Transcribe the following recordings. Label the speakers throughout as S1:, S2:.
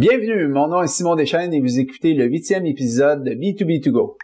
S1: Bienvenue, mon nom est Simon Deschênes et vous écoutez le huitième épisode de B2B2Go.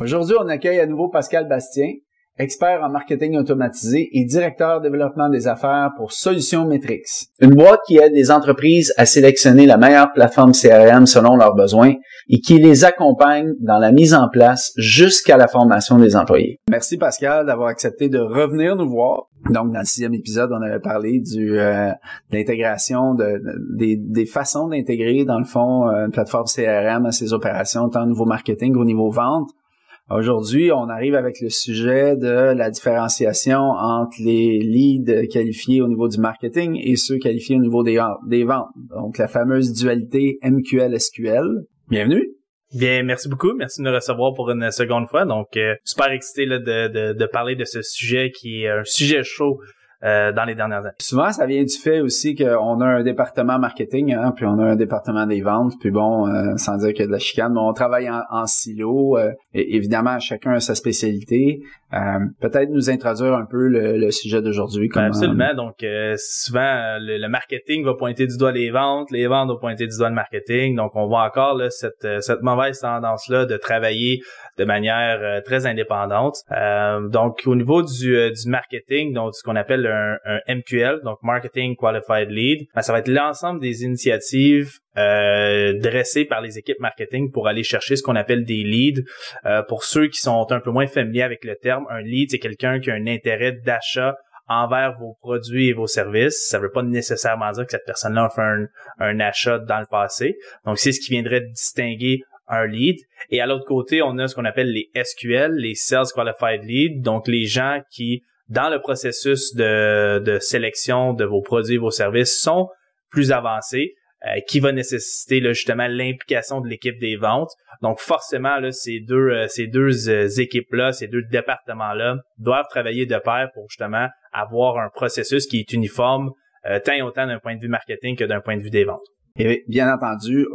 S1: Aujourd'hui, on accueille à nouveau Pascal Bastien, expert en marketing automatisé et directeur développement des affaires pour Solutions Metrix, une boîte qui aide les entreprises à sélectionner la meilleure plateforme CRM selon leurs besoins et qui les accompagne dans la mise en place jusqu'à la formation des employés. Merci Pascal d'avoir accepté de revenir nous voir. Donc dans le sixième épisode, on avait parlé du euh, de l'intégration de, des, des, façons d'intégrer dans le fond euh, une plateforme CRM à ses opérations tant au niveau marketing qu'au niveau vente. Aujourd'hui, on arrive avec le sujet de la différenciation entre les leads qualifiés au niveau du marketing et ceux qualifiés au niveau des, des ventes. Donc, la fameuse dualité MQL-SQL. Bienvenue.
S2: Bien, merci beaucoup. Merci de nous recevoir pour une seconde fois. Donc, euh, super excité de, de, de, parler de ce sujet qui est un sujet chaud euh, dans les dernières années.
S1: Souvent, ça vient du fait aussi qu'on a un département marketing, hein, puis on a un département des ventes, puis bon, euh, sans dire qu'il y a de la chicane, mais on travaille en, silo. Euh, et évidemment, chacun a sa spécialité. Peut-être nous introduire un peu le, sujet d'aujourd'hui.
S2: Ben, absolument. Donc, souvent, le, marketing va pointer du doigt les ventes, les ventes vont pointer du doigt le marketing. Donc, on voit encore là, cette, cette mauvaise tendance-là de travailler de manière très indépendante. donc, au niveau du, du marketing, donc ce qu'on appelle un, MQL, donc Marketing Qualified Lead, ben, ça va être l'ensemble des initiatives euh, dressées par les équipes marketing pour aller chercher ce qu'on appelle des leads. Euh, pour ceux qui sont un peu moins familiers avec le terme, un lead, c'est quelqu'un qui a un intérêt d'achat envers vos produits et vos services. Ça veut pas nécessairement dire que cette personne-là a fait un, un achat dans le passé. Donc, c'est ce qui viendrait distinguer un lead. Et à l'autre côté, on a ce qu'on appelle les SQL, les Sales Qualified Lead, donc les gens qui dans le processus de, de sélection de vos produits et vos services sont plus avancés, euh, qui va nécessiter là, justement l'implication de l'équipe des ventes. Donc forcément, là, ces deux, euh, ces deux euh, équipes-là, ces deux départements-là doivent travailler de pair pour justement avoir un processus qui est uniforme, tant et autant d'un point de vue marketing que d'un point de vue des ventes.
S1: Et bien entendu,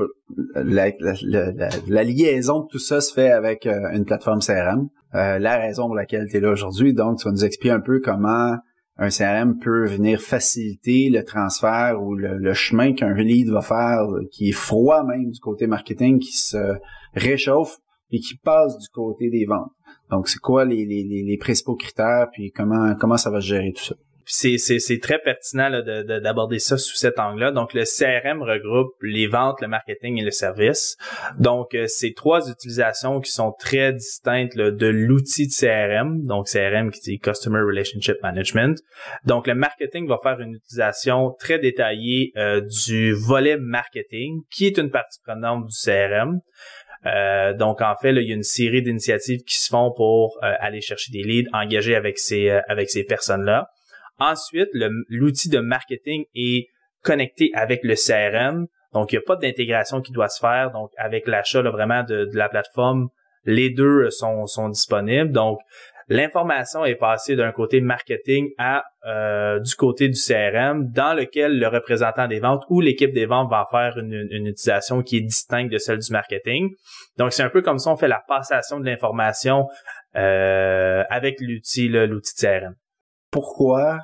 S1: la, la, la, la, liaison de tout ça se fait avec une plateforme CRM. Euh, la raison pour laquelle tu es là aujourd'hui. Donc, tu vas nous expliquer un peu comment un CRM peut venir faciliter le transfert ou le, chemin qu'un lead va faire, qui est froid même du côté marketing, qui se réchauffe et qui passe du côté des ventes. Donc, c'est quoi les, les, les principaux critères, puis comment, comment ça va se gérer tout ça?
S2: C'est, très pertinent d'aborder ça sous cet angle-là. Donc, le CRM regroupe les ventes, le marketing et le service. Donc, euh, c'est trois utilisations qui sont très distinctes de l'outil de CRM. Donc, CRM qui dit Customer Relationship Management. Donc, le marketing va faire une utilisation très détaillée euh, du volet marketing, qui est une partie prenante du CRM. Euh, donc en fait, il y a une série d'initiatives qui se font pour aller chercher des leads, engager avec ces avec ces personnes-là. Ensuite, l'outil de marketing est connecté avec le CRM. Donc, il n'y a pas d'intégration qui doit se faire. Donc, avec l'achat vraiment de, la plateforme, les deux sont, sont disponibles. Donc, l'information est passée d'un côté marketing à euh, du côté du CRM, dans lequel le représentant des ventes ou l'équipe des ventes va faire une, utilisation qui est distincte de celle du marketing. Donc, c'est un peu comme ça on fait la passation de l'information euh, avec l'outil l'outil de CRM
S1: pourquoi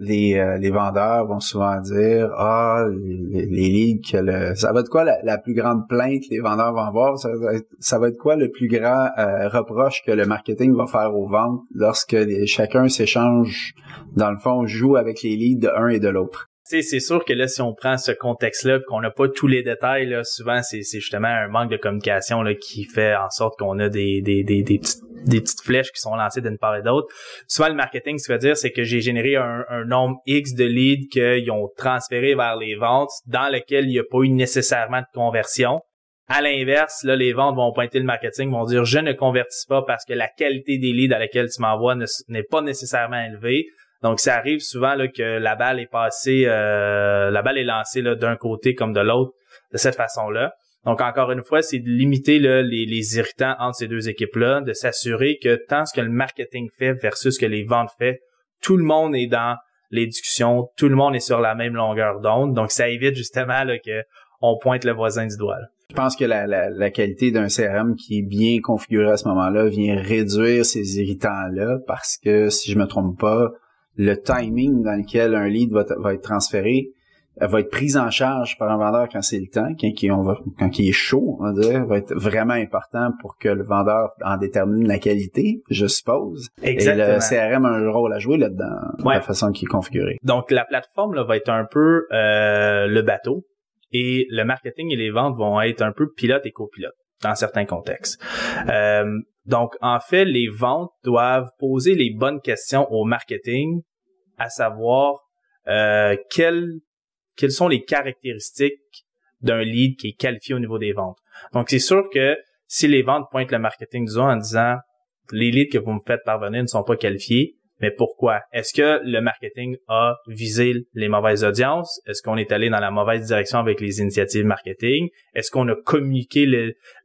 S1: les, euh, les vendeurs vont souvent dire ah les, les leads que le ça va être quoi la, plus grande plainte les vendeurs vont avoir? Ça va être, ça quoi le plus grand euh, reproche que le marketing va faire aux ventes lorsque chacun s'échange dans le fond joue avec les leads de un et de l'autre
S2: c'est sûr que là, si on prend ce contexte-là, qu'on n'a pas tous les détails, là, souvent c'est justement un manque de communication là, qui fait en sorte qu'on a des, petites flèches qui sont lancées d'une part et d'autre. Souvent, le marketing, ce veut dire, c'est que j'ai généré un, nombre X de leads qu'ils ont transféré vers les ventes dans lequel il n'y a pas eu nécessairement de conversion. À l'inverse, là, les ventes vont pointer le marketing, vont dire je ne convertis pas parce que la qualité des leads à laquelle tu m'envoies n'est pas nécessairement élevée. Donc, ça arrive souvent là, que la balle est passée, euh, la balle est lancée d'un côté comme de l'autre de cette façon-là. Donc, encore une fois, c'est de limiter les, les, irritants entre ces deux équipes-là, de s'assurer que tant ce que le marketing fait versus ce que les ventes fait, tout le monde est dans les discussions, tout le monde est sur la même longueur d'onde. Donc, ça évite justement là, que on pointe le voisin du doigt.
S1: Je pense que la, la, qualité d'un CRM qui est bien configuré à ce moment-là vient réduire ces irritants-là parce que, si je me trompe pas, le timing dans lequel un lead va, va être transféré elle va être prise en charge par un vendeur quand c'est le temps, quand, il, on va, quand il est chaud, on va dire, va être vraiment important pour que le vendeur en détermine la qualité, je suppose. Exactement. Et le CRM a un rôle à jouer là-dedans, la façon qu'il est configuré.
S2: Donc la plateforme là, va être un peu euh, le bateau et le marketing et les ventes vont être un peu pilote et copilote dans certains contextes. Euh, donc en fait, les ventes doivent poser les bonnes questions au marketing, à savoir euh, quel quelles sont les caractéristiques d'un lead qui est qualifié au niveau des ventes. Donc, c'est sûr que si les ventes pointent le marketing du en disant les leads que vous me faites parvenir ne sont pas qualifiés, mais pourquoi? Est-ce que le marketing a visé les mauvaises audiences? Est-ce qu'on est allé dans la mauvaise direction avec les initiatives marketing? Est-ce qu'on a communiqué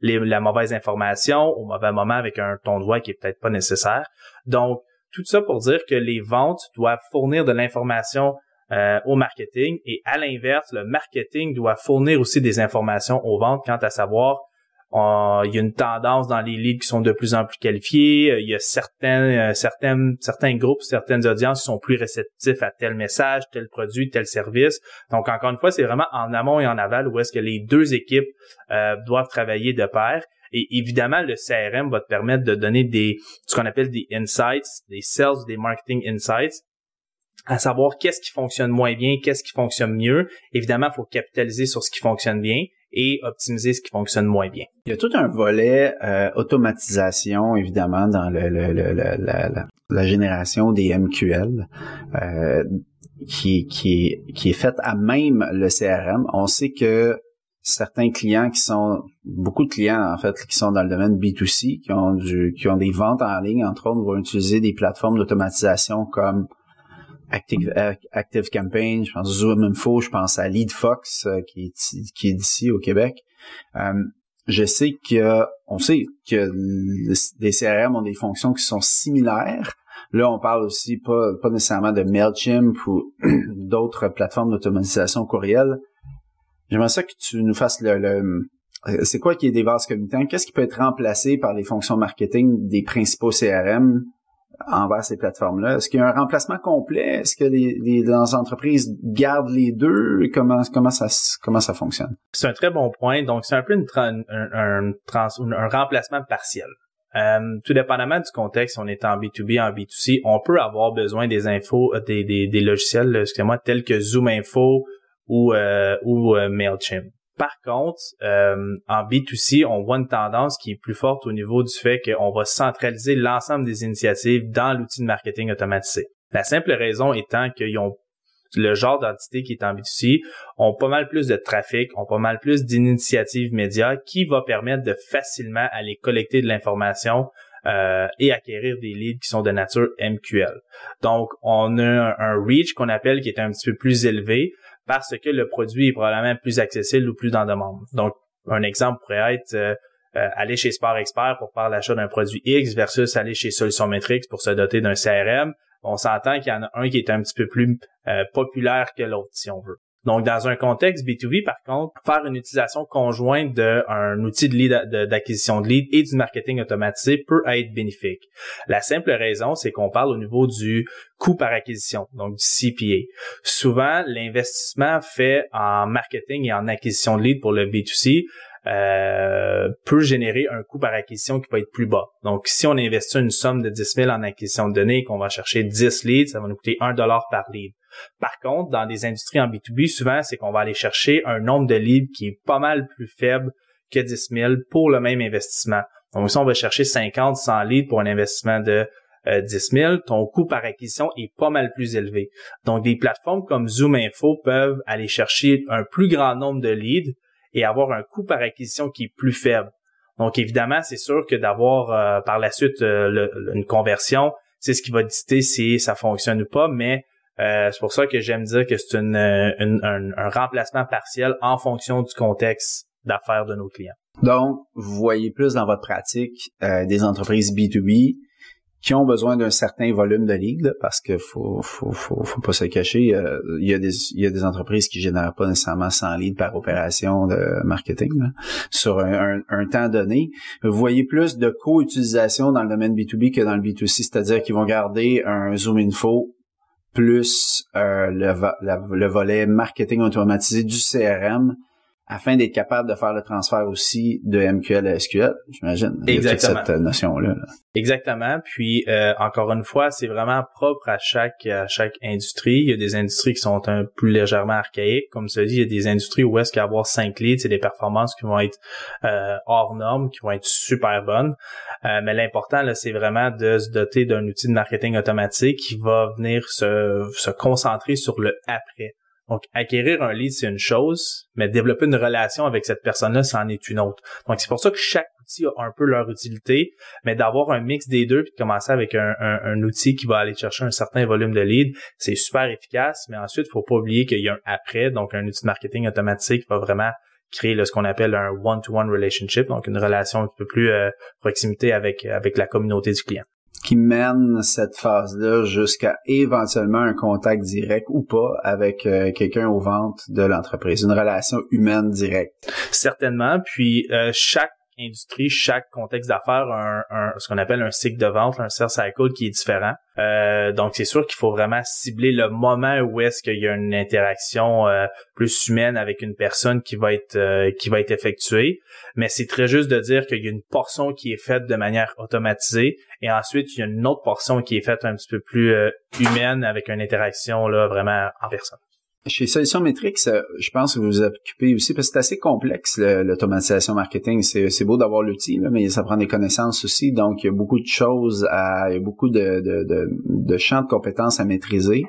S2: la mauvaise information au mauvais moment avec un ton de voix qui est peut-être pas nécessaire? Donc, tout ça pour dire que les ventes doivent fournir de l'information euh, au marketing et à l'inverse, le marketing doit fournir aussi des informations aux ventes quant à savoir il y a une tendance dans les leads qui sont de plus en plus qualifiés. Euh, il y a certains, euh, certains, certains groupes, certaines audiences qui sont plus réceptifs à tel message, tel produit, tel service. Donc, encore une fois, c'est vraiment en amont et en aval où est-ce que les deux équipes doivent travailler de pair. Et évidemment, le CRM va te permettre de donner des, ce qu'on appelle des insights, des sales, des marketing insights, à savoir qu'est-ce qui fonctionne moins bien, qu'est-ce qui fonctionne mieux. Évidemment, il faut capitaliser sur ce qui fonctionne bien et optimiser ce qui fonctionne moins bien.
S1: Il y a tout un volet euh, automatisation, évidemment, dans le, la, la, génération des MQL. Euh, qui, qui, qui est faite à même le CRM. On sait que certains clients qui sont beaucoup de clients en fait qui sont dans le domaine B2C qui ont du qui ont des ventes en ligne entre autres vont utiliser des plateformes d'automatisation comme Active, Active Campaign, je pense Zoom Info, je pense à LeadFox euh, qui est qui est d'ici au Québec. Euh, je sais que on sait que les CRM ont des fonctions qui sont similaires. Là, on parle aussi pas pas nécessairement de Mailchimp ou d'autres plateformes d'automatisation courriel. J'aimerais ça que tu nous fasses le, le c'est quoi qui est des vases communicants? Qu'est-ce qui peut être remplacé par les fonctions marketing des principaux CRM envers ces plateformes-là? Est-ce qu'il y a un remplacement complet? Est-ce que les, les, entreprises gardent les deux? Comment, comment, ça, comment ça fonctionne?
S2: C'est un très bon point. Donc, c'est un peu une un, remplacement partiel. Euh, tout dépendamment du contexte, on est en B2B, en B2C, on peut avoir besoin des infos, euh, des, des, logiciels, excusez-moi, tels que Zoom Info ou, euh, ou MailChimp. Par contre, euh, en B2C, on voit une tendance qui est plus forte au niveau du fait qu'on va centraliser l'ensemble des initiatives dans l'outil de marketing automatisé. La simple raison étant qu'ils ont le genre d'entité qui est en B2C ont pas mal plus de trafic, ont pas mal plus d'initiatives médias qui va permettre de facilement aller collecter de l'information euh, et acquérir des leads qui sont de nature MQL. Donc, on a un, un reach qu'on appelle qui est un petit peu plus élevé, parce que le produit est probablement plus accessible ou plus dans demande. Donc, un exemple pourrait être euh, euh, aller chez Sport Expert pour faire l'achat d'un produit X versus aller chez Solution Metrics pour se doter d'un CRM. On s'entend qu'il y en a un qui est un petit peu plus euh, populaire que l'autre, si on veut. Donc, dans un contexte B2B, par contre, faire une utilisation conjointe d'un outil de lead d'acquisition de lead et du marketing automatisé peut être bénéfique. La simple raison, c'est qu'on parle au niveau du coût par acquisition, donc du CPA. Souvent, l'investissement fait en marketing et en acquisition de lead pour le B2C euh, peut générer un coût par acquisition qui peut être plus bas. Donc, si on investit une somme de 10 000 en acquisition de données et qu'on va chercher 10 leads, ça va nous coûter 1 dollar par lead. Par contre, dans des industries en B2B, souvent, c'est qu'on va aller chercher un nombre de leads qui est pas mal plus faible que 10 000 pour le même investissement. Donc, si on va chercher 50, 100 leads pour un investissement de 10 euh, 000, ton coût par acquisition est pas mal plus élevé. Donc, des plateformes comme Zoom Info peuvent aller chercher un plus grand nombre de leads et avoir un coût par acquisition qui est plus faible. Donc, évidemment, c'est sûr que d'avoir euh, par la suite euh, une conversion, c'est ce qui va dicter si ça fonctionne ou pas, mais euh, c'est pour ça que j'aime dire que c'est une, euh, un, remplacement partiel en fonction du contexte d'affaires de nos clients.
S1: Donc, vous voyez plus dans votre pratique euh, des entreprises B2B qui ont besoin d'un certain volume de leads, parce que faut, faut, faut, pas se cacher, euh, il y a des il y a des entreprises qui génèrent pas nécessairement 100 leads par opération de marketing sur un, un, temps donné. Vous voyez plus de co-utilisation dans le domaine B2B que dans le B2C, c'est-à-dire qu'ils vont garder un Zoom Info plus euh, le, le volet marketing automatisé du CRM afin d'être capable de faire le transfert aussi de MQL à SQL, j'imagine.
S2: Exactement.
S1: Cette notion-là.
S2: Exactement. Puis euh, encore une fois, c'est vraiment propre à chaque à chaque industrie. Il y a des industries qui sont un plus légèrement archaïques. Comme ça dit, il y a des industries où est-ce qu'avoir cinq leads, c'est des performances qui vont être euh, hors normes, qui vont être super bonnes. Euh, mais l'important, là, c'est vraiment de se doter d'un outil de marketing automatique qui va venir se, se concentrer sur le après. Donc, acquérir un lead, c'est une chose, mais développer une relation avec cette personne-là, c'en est une autre. Donc, c'est pour ça que chaque outil a un peu leur utilité, mais d'avoir un mix des deux puis de commencer avec un, outil qui va aller chercher un certain volume de leads, c'est super efficace, mais ensuite, il faut pas oublier qu'il y a un après, donc un outil de marketing automatique va vraiment créer ce qu'on appelle un one-to-one relationship, donc une relation un peu plus euh, proximité avec, avec la communauté du client
S1: qui mène cette phase-là jusqu'à éventuellement un contact direct ou pas avec euh, quelqu'un aux ventes de l'entreprise, une relation humaine directe.
S2: Certainement. Puis euh, chaque industrie, chaque contexte d'affaires a un, ce qu'on appelle un cycle de vente, un sales cycle qui est différent. Euh, donc c'est sûr qu'il faut vraiment cibler le moment où est-ce qu'il y a une interaction euh, plus humaine avec une personne qui va être euh, qui va être effectuée. Mais c'est très juste de dire qu'il y a une portion qui est faite de manière automatisée et ensuite il y a une autre portion qui est faite un petit peu plus humaine avec une interaction là vraiment en personne.
S1: Chez Solutions euh, je pense que vous vous occupez aussi, parce que c'est assez complexe, l'automatisation marketing. C'est beau d'avoir l'outil, mais ça prend des connaissances aussi. Donc, il y a beaucoup de choses, à, il y a beaucoup de, de, de, de champs de compétences à maîtriser.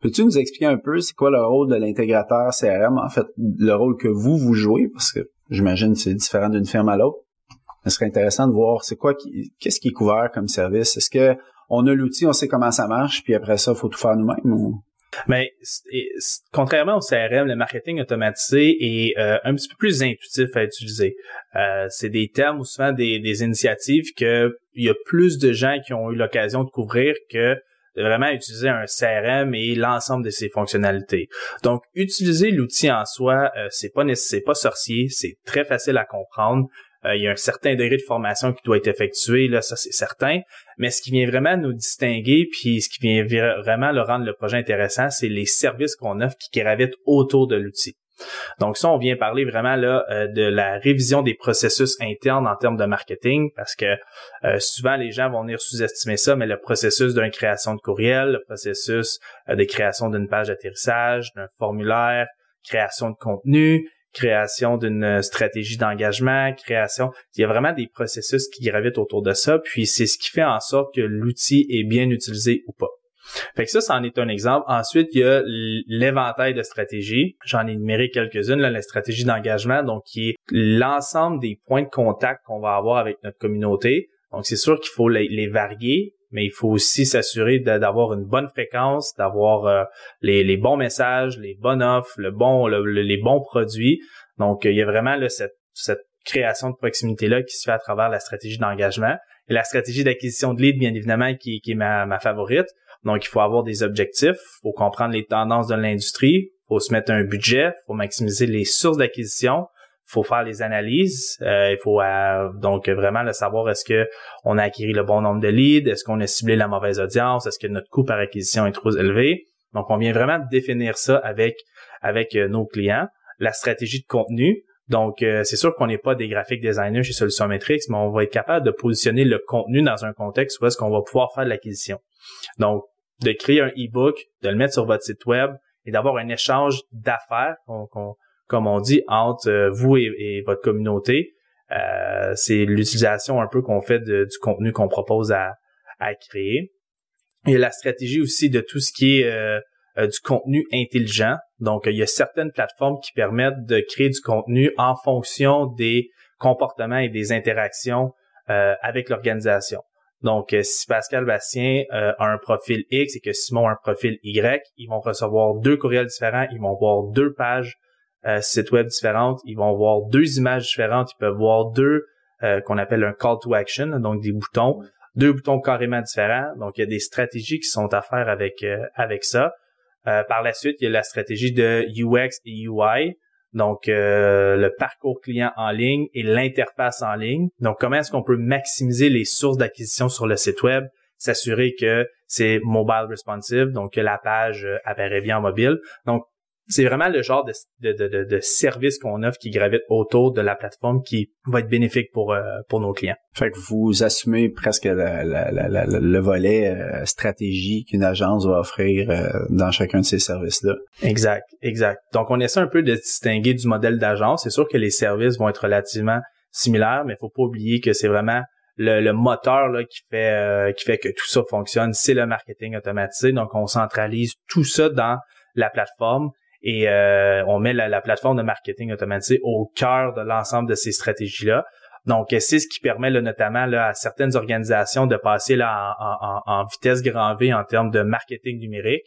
S1: Peux-tu nous expliquer un peu c'est quoi le rôle de l'intégrateur CRM? En fait, le rôle que vous, vous jouez, parce que j'imagine que c'est différent d'une firme à l'autre. Ce serait intéressant de voir c'est quoi, qu'est-ce qui est couvert comme service? Est-ce que on a l'outil, on sait comment ça marche, puis après ça, il faut tout faire nous-mêmes ou...
S2: Mais contrairement au CRM, le marketing automatisé est euh, un petit peu plus intuitif à utiliser. Euh, c'est des termes ou souvent des, des initiatives que il y a plus de gens qui ont eu l'occasion de couvrir que de vraiment utiliser un CRM et l'ensemble de ses fonctionnalités. Donc, utiliser l'outil en soi, euh, c'est pas c'est pas sorcier, c'est très facile à comprendre. Euh, il y a un certain degré de formation qui doit être effectué, là, ça c'est certain. Mais ce qui vient vraiment nous distinguer, puis ce qui vient vraiment le rendre le projet intéressant, c'est les services qu'on offre qui gravitent autour de l'outil. Donc ça, on vient parler vraiment là euh, de la révision des processus internes en termes de marketing, parce que euh, souvent les gens vont venir sous-estimer ça, mais le processus d'une création de courriel, le processus de création d'une page d'atterrissage, d'un formulaire, création de contenu, création d'une euh, stratégie d'engagement, création. Il y a vraiment des processus qui gravitent autour de ça, puis c'est ce qui fait en sorte que l'outil est bien utilisé ou pas. Fait que ça, c'en est un exemple. Ensuite, il y a l'éventail de stratégies. J'en ai numéré quelques-unes, là, la stratégie d'engagement, donc qui est l'ensemble des points de contact qu'on va avoir avec notre communauté. Donc, c'est sûr qu'il faut les varier, mais il faut aussi s'assurer d'avoir une bonne fréquence, d'avoir euh, les, bons messages, les bonnes offres, le bon, les bons produits. Donc, il y a vraiment cette, création de proximité-là qui se fait à travers la stratégie d'engagement. Et la stratégie d'acquisition de leads, bien évidemment, qui, est ma, ma favorite. Donc, il faut avoir des objectifs, faut comprendre les tendances de l'industrie, faut se mettre un budget, faut maximiser les sources d'acquisition, faut faire les analyses. Euh, il faut euh, donc vraiment le savoir est-ce que on a acquis le bon nombre de leads, est-ce qu'on a ciblé la mauvaise audience, est-ce que notre coût par acquisition est trop élevé. Donc on vient vraiment définir ça avec avec euh, nos clients. La stratégie de contenu. Donc c'est sûr qu'on n'est pas des graphiques designers chez Solutions Metrix, mais on va être capable de positionner le contenu dans un contexte où est-ce qu'on va pouvoir faire de l'acquisition. Donc de créer un e-book, de le mettre sur votre site web et d'avoir un échange d'affaires qu'on comme on dit, entre euh, vous et, votre communauté. Euh, c'est l'utilisation un peu qu'on fait du contenu qu'on propose à, créer. Il y a la stratégie aussi de tout ce qui est euh, du contenu intelligent. Donc, il y a certaines plateformes qui permettent de créer du contenu en fonction des comportements et des interactions avec l'organisation. Donc, si Pascal Bastien a un profil X et que Simon a un profil Y, ils vont recevoir deux courriels différents, ils vont voir deux pages euh, sites web différentes, ils vont voir deux images différentes, ils peuvent voir deux euh, qu'on appelle un call to action, donc des boutons. deux boutons carrément différents. Donc, il y a des stratégies qui sont à faire avec avec ça. par la suite, il y a la stratégie de UX et UI. Donc, le parcours client en ligne et l'interface en ligne. Donc, comment est-ce qu'on peut maximiser les sources d'acquisition sur le site web, s'assurer que c'est mobile responsive, donc que la page apparaît bien en mobile. Donc, c'est vraiment le genre de, de, de, de service qu'on offre qui gravite autour de la plateforme qui va être bénéfique pour, euh, pour nos clients.
S1: Fait que vous assumez presque le volet euh, stratégie qu'une agence va offrir euh, dans chacun de ces services-là.
S2: Exact, exact. Donc, on essaie un peu de distinguer du modèle d'agence. C'est sûr que les services vont être relativement similaires, mais il faut pas oublier que c'est vraiment le, le, moteur là, qui fait qui fait que tout ça fonctionne, c'est le marketing automatisé. Donc, on centralise tout ça dans la plateforme et euh, on met la, plateforme de marketing automatisé au cœur de l'ensemble de ces stratégies-là. Donc, c'est ce qui permet là, notamment là, à certaines organisations de passer là, en, vitesse grand V en termes de marketing numérique.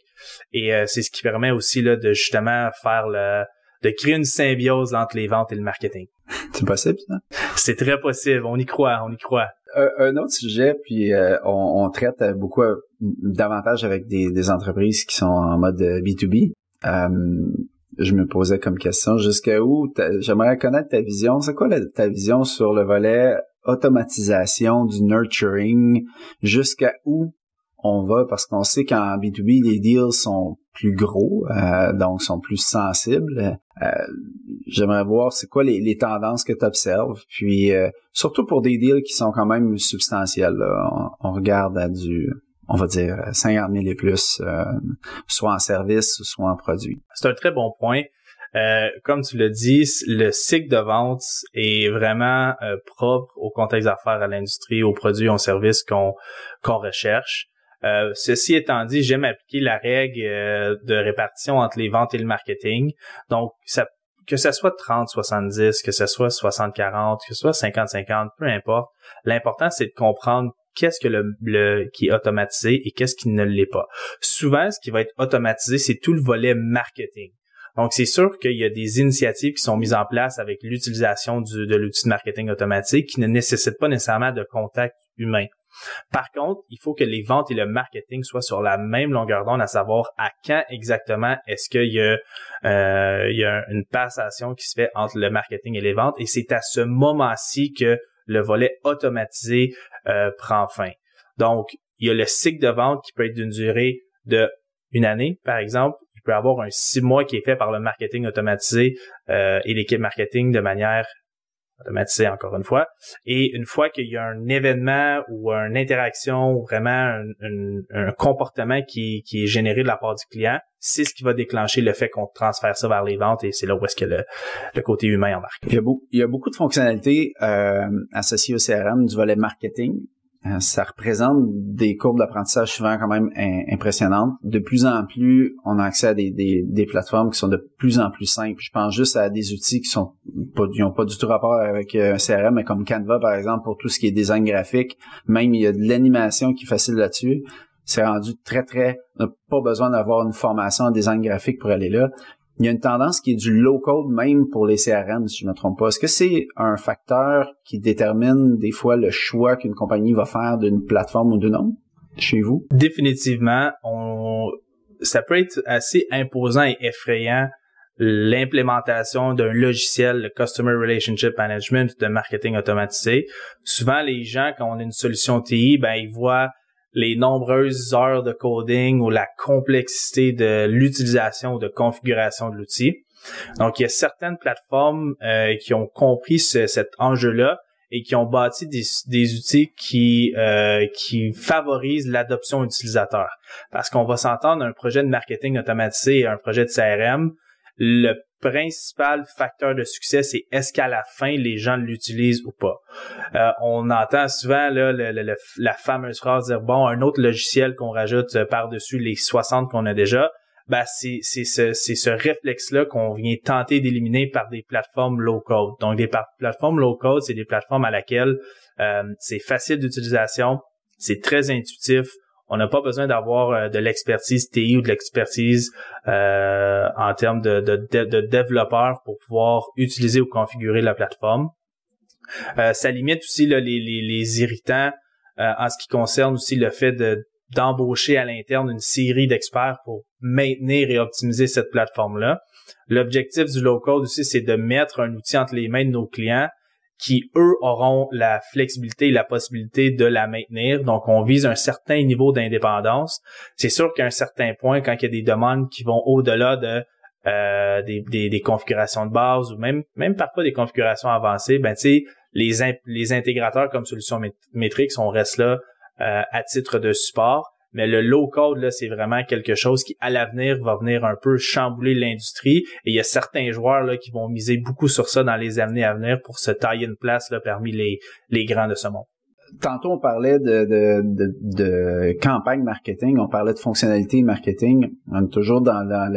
S2: Et euh, c'est ce qui permet aussi là, de justement faire le de créer une symbiose entre les ventes et le marketing.
S1: C'est possible, ça?
S2: C'est très possible. On y croit, on y croit.
S1: Un, autre sujet, puis euh, on, traite beaucoup davantage avec des, des entreprises qui sont en mode B2B. Euh, je me posais comme question jusqu'à où j'aimerais connaître ta vision. C'est quoi ta vision sur le volet automatisation du nurturing? Jusqu'à où on va? Parce qu'on sait qu'en B2B les deals sont plus gros euh, donc sont plus sensibles. Euh, j'aimerais voir c'est quoi les, tendances que tu observes puis surtout pour des deals qui sont quand même substantiels. On, on, regarde à du on va dire 50 000 et plus, euh, soit en service, soit en produit.
S2: C'est un très bon point. Euh, comme tu l'as dit, le cycle de vente est vraiment euh, propre au contexte d'affaires, à l'industrie, aux produits, aux services qu'on qu'on recherche. ceci étant dit, j'aime appliquer la règle de répartition entre les ventes et le marketing. Donc, que ce soit 30-70, que ce soit 60-40, que ce soit 50-50, peu importe. L'important, c'est de comprendre qu'est-ce que le, qui est automatisé et qu'est-ce qui ne l'est pas. Souvent, ce qui va être automatisé, c'est tout le volet marketing. Donc, c'est sûr qu'il y a des initiatives qui sont mises en place avec l'utilisation de l'outil de marketing automatique qui ne nécessitent pas nécessairement de contact humain. Par contre, il faut que les ventes et le marketing soient sur la même longueur d'onde, à savoir à quand exactement est-ce qu'il y euh, y a une passation qui se fait entre le marketing et les ventes. Et c'est à ce moment-ci que le volet automatisé euh, prend fin. Donc, il y a le cycle de vente qui peut être d'une durée de une année, par exemple. Il peut y avoir un six mois qui est fait par le marketing automatisé euh, et l'équipe marketing de manière automatisée, encore une fois. Et une fois qu'il y a un événement ou une interaction ou vraiment un, comportement qui, qui, est généré de la part du client, c'est ce qui va déclencher le fait qu'on transfère ça vers les ventes et c'est là où est-ce que le, le, côté humain embarque.
S1: Il y a, beaucoup, il y a beaucoup de fonctionnalités euh, associées au CRM du volet marketing. Euh, ça représente des courbes d'apprentissage souvent quand même impressionnantes. De plus en plus, on a accès à des, des, des, plateformes qui sont de plus en plus simples. Je pense juste à des outils qui sont pas, qui ont pas du tout rapport avec euh, un CRM, mais comme Canva par exemple pour tout ce qui est design graphique. Même il y a de l'animation qui est facile là-dessus c'est rendu très, très... On n'a pas besoin d'avoir une formation en design graphique pour aller là. Il y a une tendance qui est du low-code même pour les CRM, si je ne me trompe pas. Est-ce que c'est un facteur qui détermine des fois le choix qu'une compagnie va faire d'une plateforme ou d'une autre chez vous?
S2: Définitivement. On... Ça peut être assez imposant et effrayant l'implémentation d'un logiciel de Customer Relationship Management de marketing automatisé. Souvent, les gens, quand on a une solution TI, ben, ils voient les nombreuses heures de coding ou la complexité de l'utilisation ou de configuration de l'outil. Donc, il y a certaines plateformes euh, qui ont compris cet enjeu-là et qui ont bâti des, outils qui euh, qui favorisent l'adoption utilisateur. Parce qu'on va s'entendre un projet de marketing automatisé et un projet de CRM, le principal facteur de succès, c'est est-ce qu'à la fin, les gens l'utilisent ou pas. Euh, on entend souvent là, la fameuse phrase dire, bon, un autre logiciel qu'on rajoute par-dessus les 60 qu'on a déjà, ben c'est ce, ce réflexe-là qu'on vient tenter d'éliminer par des plateformes low-code. Donc, des plateformes low-code, c'est des plateformes à laquelle euh, c'est facile d'utilisation, c'est très intuitif, on n'a pas besoin d'avoir euh, de l'expertise TI ou de l'expertise euh, en termes de, développeurs pour pouvoir utiliser ou configurer la plateforme. Euh, ça limite aussi les, les, irritants en ce qui concerne aussi le fait de d'embaucher à l'interne une série d'experts pour maintenir et optimiser cette plateforme-là. L'objectif du low-code aussi, c'est de mettre un outil entre les mains de nos clients qui, eux, auront la flexibilité et la possibilité de la maintenir. Donc, on vise un certain niveau d'indépendance. C'est sûr qu'à un certain point, quand il y a des demandes qui vont au-delà de euh, des, configurations de base ou même même parfois des configurations avancées, ben les, les intégrateurs comme Solution Métrix, on reste là euh, à titre de support. Mais le low code, là, c'est vraiment quelque chose qui, à l'avenir, va venir un peu chambouler l'industrie. Et il y a certains joueurs là, qui vont miser beaucoup sur ça dans les années à venir pour se tailler une place là, parmi les, les grands de ce monde.
S1: Tantôt, on parlait de, de, de, de campagne marketing, on parlait de fonctionnalité marketing. On est toujours dans, dans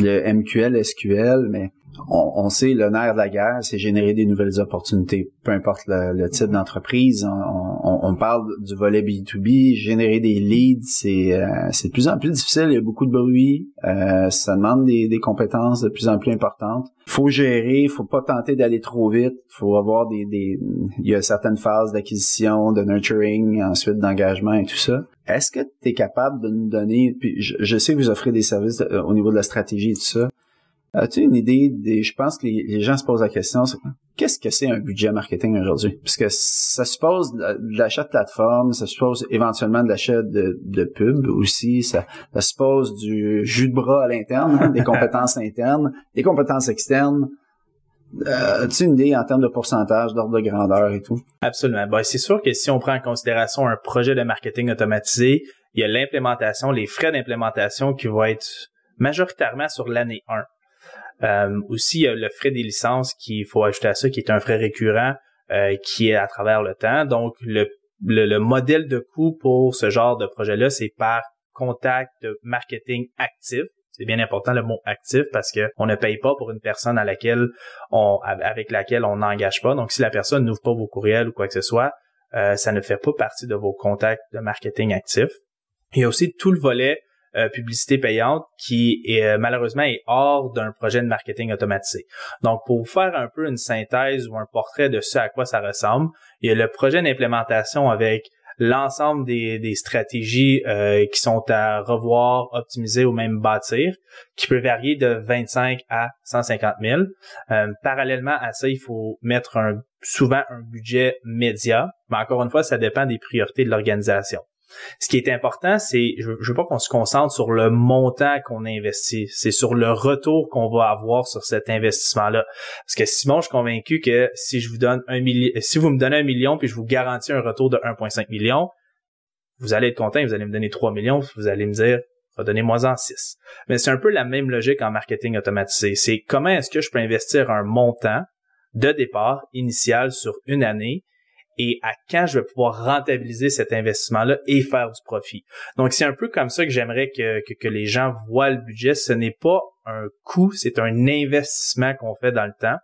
S1: le MQL, SQL, mais on, sait le nerf de la guerre, c'est générer des nouvelles opportunités, peu importe le, type d'entreprise. On, parle du volet B2B, générer des leads, c'est euh, de plus en plus difficile. Il y a beaucoup de bruit, euh, ça demande des, compétences de plus en plus importantes. Faut gérer, faut pas tenter d'aller trop vite. Faut avoir des, des il y a certaines phases d'acquisition, de nurturing, ensuite d'engagement et tout ça. Est-ce que tu es capable de nous donner, puis je, sais que vous offrez des services euh, au niveau de la stratégie et tout ça, As-tu une idée des, je pense que les, gens se posent la question, qu'est-ce que c'est un budget marketing aujourd'hui? Puisque ça suppose de l'achat de plateforme, ça suppose éventuellement de l'achat de, de pub aussi, ça, ça suppose du jus de bras à l'interne, hein, des compétences internes, des compétences externes. Euh, As-tu une idée en termes de pourcentage, d'ordre de grandeur et tout?
S2: Absolument. Ben, c'est sûr que si on prend en considération un projet de marketing automatisé, il y a l'implémentation, les frais d'implémentation qui vont être majoritairement sur l'année 1. Euh, aussi, il y a le frais des licences qu'il faut ajouter à ça, qui est un frais récurrent euh, qui est à travers le temps. Donc, le, le, modèle de coût pour ce genre de projet-là, c'est par contact de marketing actif. C'est bien important le mot actif parce que on ne paye pas pour une personne à laquelle on avec laquelle on n'engage pas. Donc si la personne n'ouvre pas vos courriels ou quoi que ce soit, euh, ça ne fait pas partie de vos contacts de marketing actif. Il y a aussi tout le volet euh, publicité payante qui est euh, malheureusement est hors d'un projet de marketing automatisé. Donc pour vous faire un peu une synthèse ou un portrait de ce à quoi ça ressemble, il y a le projet d'implémentation avec l'ensemble des, stratégies euh, qui sont à revoir, optimiser ou même bâtir, qui peut varier de 25 à 150 000. parallèlement à ça, il faut mettre souvent un budget média, mais encore une fois, ça dépend des priorités de l'organisation. Ce qui est important, c'est, je, veux pas qu'on se concentre sur le montant qu'on investit, c'est sur le retour qu'on va avoir sur cet investissement-là. Parce que Simon, je suis convaincu que si je vous donne un million, si vous me donnez un million puis je vous garantis un retour de 1,5 million, vous allez être content, vous allez me donner 3 millions, vous allez me dire, redonnez-moi en 6. Mais c'est un peu la même logique en marketing automatisé. C'est comment est-ce que je peux investir un montant de départ initial sur une année et à quand je vais pouvoir rentabiliser cet investissement-là et faire du profit. Donc, c'est un peu comme ça que j'aimerais que, que, les gens voient le budget. Ce n'est pas un coût, c'est un investissement qu'on fait dans le temps.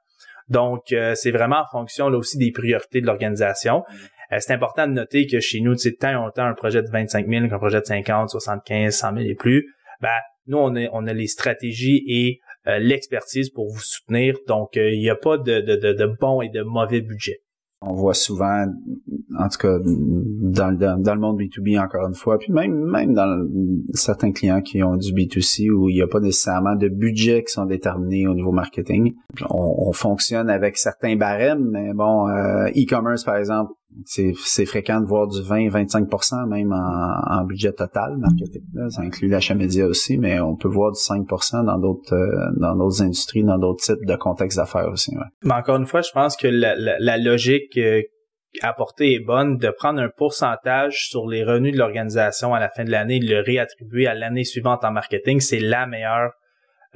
S2: Donc, euh, c'est vraiment en fonction là aussi des priorités de l'organisation. Euh, c'est important de noter que chez nous, c'est tant on un projet de 25 000 qu'un projet de 50, 75, 100 000 et plus. Ben, nous, on, est, on a les stratégies et euh, l'expertise pour vous soutenir. Donc, il n'y a pas de, de, de, de bon et de mauvais budget
S1: on voit souvent, en tout cas dans, dans, le monde B2B encore une fois, puis même même dans certains clients qui ont du B2C où il n'y a pas nécessairement de budget qui sont déterminés au niveau marketing. On, fonctionne avec certains barèmes, mais bon, euh, e-commerce par exemple, c'est fréquent de voir du 20-25% même en, budget total marketing. Ça inclut l'achat média aussi, mais on peut voir du 5% dans d'autres euh, dans d'autres industries, dans d'autres types de contextes d'affaires aussi.
S2: Mais encore une fois, je pense que la, logique euh, apportée est bonne de prendre un pourcentage sur les revenus de l'organisation à la fin de l'année et de le réattribuer à l'année suivante en marketing. C'est la meilleure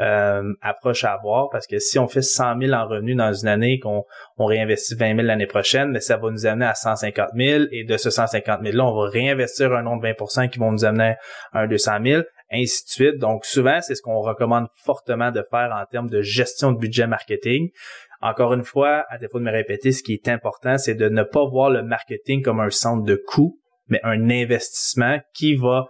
S2: euh, approche à avoir parce que si on fait 100 000 en revenus dans une année qu'on on réinvestit 20 000 l'année prochaine, mais ça va nous amener à 150 000 et de ce 150 000 là, on va réinvestir un nombre de 20% qui vont nous amener à un 200 000 ainsi de suite. Donc souvent, c'est ce qu'on recommande fortement de faire en termes de gestion de budget marketing. Encore une fois, à défaut de me répéter, ce qui est important, c'est de ne pas voir le marketing comme un centre de coût, mais un investissement qui va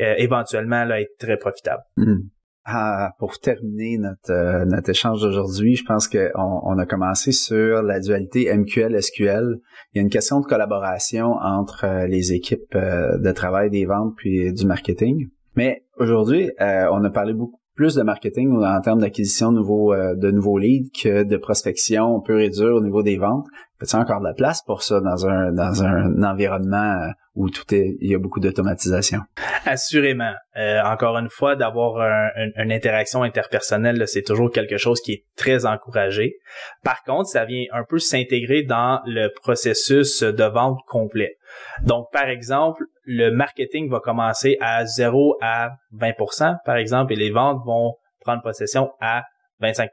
S2: euh, éventuellement être très profitable.
S1: Hmm ah, pour terminer notre, euh, notre échange d'aujourd'hui, je pense qu'on on a commencé sur la dualité MQL-SQL. Il y a une question de collaboration entre euh, les équipes euh, de travail des ventes puis du marketing. Mais aujourd'hui, on a parlé beaucoup plus de marketing en termes d'acquisition de nouveaux, de nouveaux leads que de prospection pure et dure au niveau des ventes. Peut-il encore de la place pour ça dans un, dans un environnement où tout est, il y a beaucoup d'automatisation.
S2: Assurément. Euh, encore une fois, d'avoir une interaction interpersonnelle, c'est toujours quelque chose qui est très encouragé. Par contre, ça vient un peu s'intégrer dans le processus de vente complet. Donc, par exemple, le marketing va commencer à 0 à 20% par exemple, et les ventes vont prendre possession à 25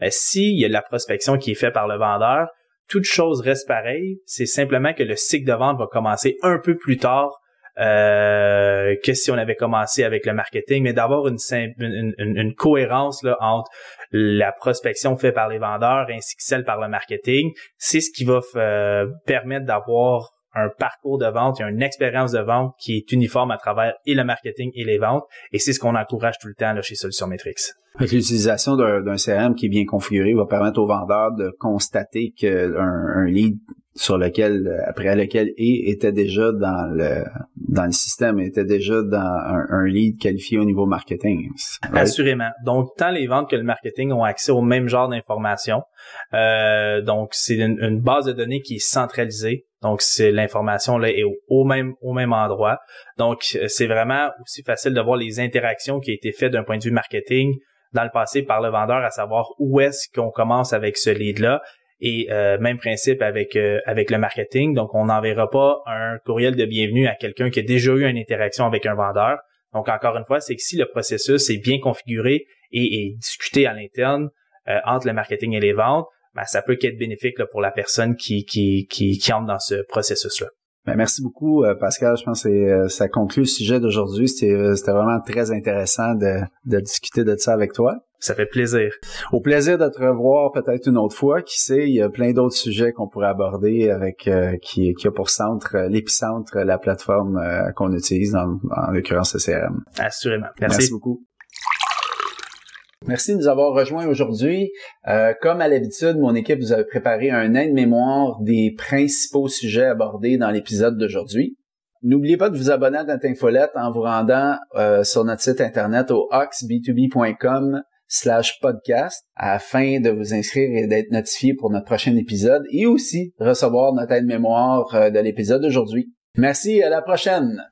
S2: Mais s'il y a la prospection qui est faite par le vendeur, toute chose reste pareille. C'est simplement que le cycle de vente va commencer un peu plus tard euh, que si on avait commencé avec le marketing, mais d'avoir une, une, cohérence là, entre la prospection faite par les vendeurs ainsi que celle par le marketing, c'est ce qui va euh, permettre d'avoir un parcours de vente et une expérience de vente qui est uniforme à travers et le marketing et les ventes. Et c'est ce qu'on encourage tout le temps là, chez Solution Metrics.
S1: L'utilisation d'un CRM qui est bien configuré va permettre au vendeur de constater qu'un un lead sur lequel après lequel et était déjà dans le dans le système était déjà dans un, lead qualifié au niveau marketing.
S2: Assurément. Donc tant les ventes que le marketing ont accès au même genre d'informations. Euh, donc c'est une, base de données qui est centralisée. Donc c'est l'information là est au, même au même endroit. Donc c'est vraiment aussi facile de voir les interactions qui ont été faites d'un point de vue marketing dans le passé par le vendeur à savoir où est-ce qu'on commence avec ce lead là et euh, même principe avec euh, avec le marketing. Donc, on n'enverra pas un courriel de bienvenue à quelqu'un qui a déjà eu une interaction avec un vendeur. Donc, encore une fois, c'est que si le processus est bien configuré et, discuté à l'interne euh, entre le marketing et les ventes, ben, ça peut être bénéfique pour la personne qui, qui, qui, qui entre dans ce processus-là.
S1: Ben, merci beaucoup, Pascal. Je pense que ça conclut le sujet d'aujourd'hui. C'était vraiment très intéressant de, de discuter de ça avec toi.
S2: Ça fait plaisir.
S1: Au plaisir de te revoir peut-être une autre fois. Qui sait, il y a plein d'autres sujets qu'on pourrait aborder avec euh, qui, qui a pour centre euh, l'épicentre, la plateforme euh, qu'on utilise dans, en l'occurrence le CRM.
S2: Assurément.
S1: Merci, Merci beaucoup. Merci de nous avoir rejoints aujourd'hui. comme à l'habitude, mon équipe vous a préparé un aide-mémoire des principaux sujets abordés dans l'épisode d'aujourd'hui. N'oubliez pas de vous abonner à notre infolette en vous rendant sur notre site internet au oxb2b.com slash podcast afin de vous inscrire et d'être notifié pour notre prochain épisode et aussi recevoir notre aide-mémoire euh, de l'épisode d'aujourd'hui. Merci, à la prochaine!